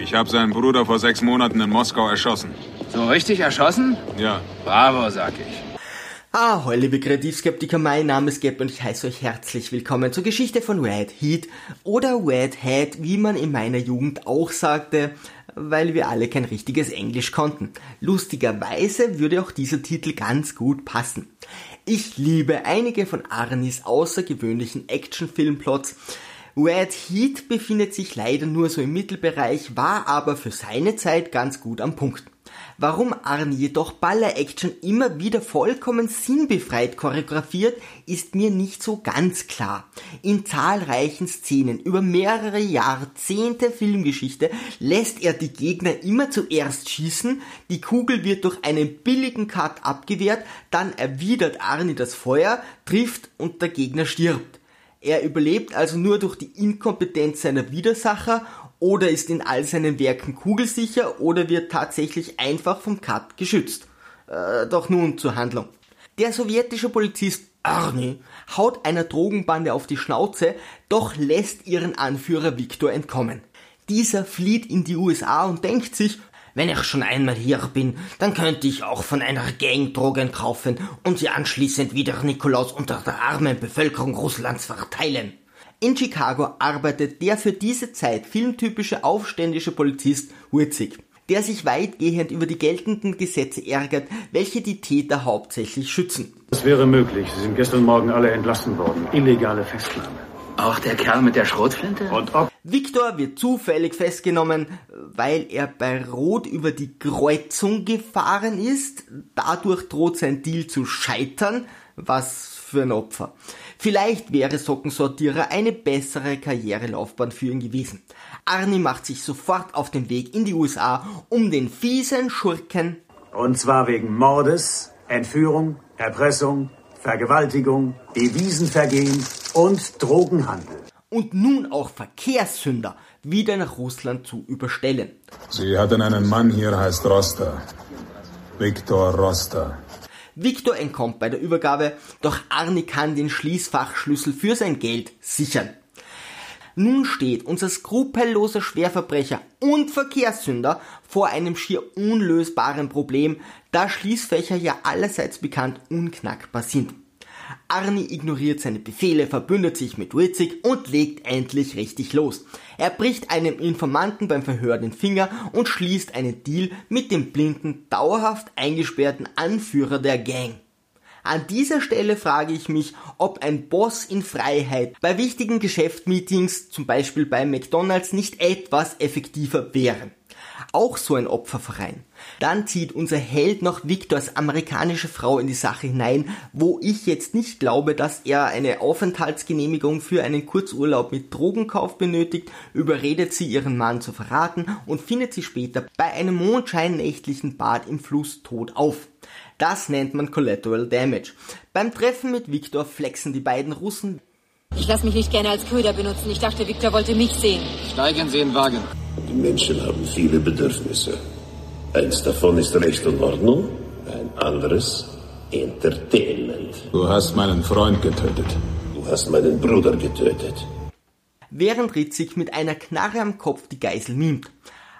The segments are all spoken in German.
Ich habe seinen Bruder vor sechs Monaten in Moskau erschossen. So richtig erschossen? Ja. Bravo, sag ich. Ah, liebe Kreativskeptiker, mein Name ist Gab und ich heiße euch herzlich willkommen zur Geschichte von Red Heat oder Red Hat, wie man in meiner Jugend auch sagte, weil wir alle kein richtiges Englisch konnten. Lustigerweise würde auch dieser Titel ganz gut passen. Ich liebe einige von Arnis außergewöhnlichen Actionfilmplots. Red Heat befindet sich leider nur so im Mittelbereich, war aber für seine Zeit ganz gut am Punkt. Warum Arnie jedoch Baller-Action immer wieder vollkommen sinnbefreit choreografiert, ist mir nicht so ganz klar. In zahlreichen Szenen über mehrere Jahrzehnte Filmgeschichte lässt er die Gegner immer zuerst schießen, die Kugel wird durch einen billigen Cut abgewehrt, dann erwidert Arnie das Feuer, trifft und der Gegner stirbt. Er überlebt also nur durch die Inkompetenz seiner Widersacher oder ist in all seinen Werken kugelsicher oder wird tatsächlich einfach vom Cut geschützt. Äh, doch nun zur Handlung. Der sowjetische Polizist Arne haut einer Drogenbande auf die Schnauze, doch lässt ihren Anführer Viktor entkommen. Dieser flieht in die USA und denkt sich, wenn ich schon einmal hier bin, dann könnte ich auch von einer Gang Drogen kaufen und sie anschließend wieder Nikolaus unter der armen Bevölkerung Russlands verteilen. In Chicago arbeitet der für diese Zeit filmtypische aufständische Polizist Witzig, der sich weitgehend über die geltenden Gesetze ärgert, welche die Täter hauptsächlich schützen. Das wäre möglich. Sie sind gestern Morgen alle entlassen worden. Illegale Festnahme. Auch der Kerl mit der Schrotflinte? Und ob Victor wird zufällig festgenommen, weil er bei Rot über die Kreuzung gefahren ist. Dadurch droht sein Deal zu scheitern. Was für ein Opfer. Vielleicht wäre Sockensortierer eine bessere Karrierelaufbahn für ihn gewesen. Arnie macht sich sofort auf den Weg in die USA, um den fiesen Schurken Und zwar wegen Mordes, Entführung, Erpressung, Vergewaltigung, Devisenvergehen und Drogenhandel. Und nun auch Verkehrssünder wieder nach Russland zu überstellen. Sie hatten einen Mann hier, heißt Roster. Viktor Roster. Victor entkommt bei der Übergabe, doch Arnie kann den Schließfachschlüssel für sein Geld sichern. Nun steht unser skrupelloser Schwerverbrecher und Verkehrssünder vor einem schier unlösbaren Problem, da Schließfächer ja allerseits bekannt unknackbar sind. Arnie ignoriert seine Befehle, verbündet sich mit Witzig und legt endlich richtig los. Er bricht einem Informanten beim Verhör den Finger und schließt einen Deal mit dem blinden, dauerhaft eingesperrten Anführer der Gang. An dieser Stelle frage ich mich, ob ein Boss in Freiheit bei wichtigen Geschäftsmeetings, zum Beispiel bei McDonald's, nicht etwas effektiver wäre. Auch so ein Opferverein. Dann zieht unser Held noch Victors amerikanische Frau in die Sache hinein, wo ich jetzt nicht glaube, dass er eine Aufenthaltsgenehmigung für einen Kurzurlaub mit Drogenkauf benötigt, überredet sie ihren Mann zu verraten und findet sie später bei einem mondscheinnächtlichen Bad im Fluss tot auf. Das nennt man Collateral Damage. Beim Treffen mit Victor flexen die beiden Russen Ich lasse mich nicht gerne als Köder benutzen. Ich dachte, Victor wollte mich sehen. Steigen Sie in den Wagen. Die Menschen haben viele Bedürfnisse. Eins davon ist Recht und Ordnung, ein anderes Entertainment. Du hast meinen Freund getötet. Du hast meinen Bruder getötet. während Ritzig mit einer Knarre am Kopf die Geisel mimt.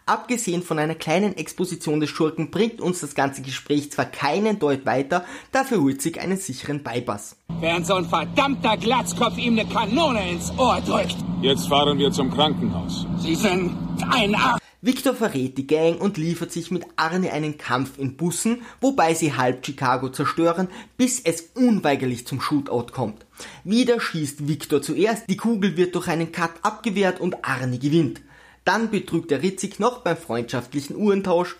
Abgesehen von einer kleinen Exposition des Schurken bringt uns das ganze Gespräch zwar keinen Deut weiter, dafür Ritzig einen sicheren Bypass. Während so ein verdammter Glatzkopf ihm eine Kanone ins Ohr drückt. Jetzt fahren wir zum Krankenhaus. Sie sind ein Arsch. Victor verrät die Gang und liefert sich mit Arne einen Kampf in Bussen, wobei sie halb Chicago zerstören, bis es unweigerlich zum Shootout kommt. Wieder schießt Victor zuerst, die Kugel wird durch einen Cut abgewehrt und Arne gewinnt. Dann betrügt er Ritzig noch beim freundschaftlichen Uhrentausch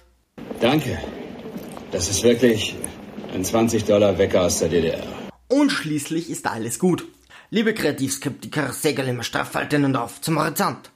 Danke. Das ist wirklich ein 20 Dollar Wecker aus der DDR. und schließlich ist alles gut. Liebe Kreativskeptiker, Segel immer straff halten und auf zum Horizont.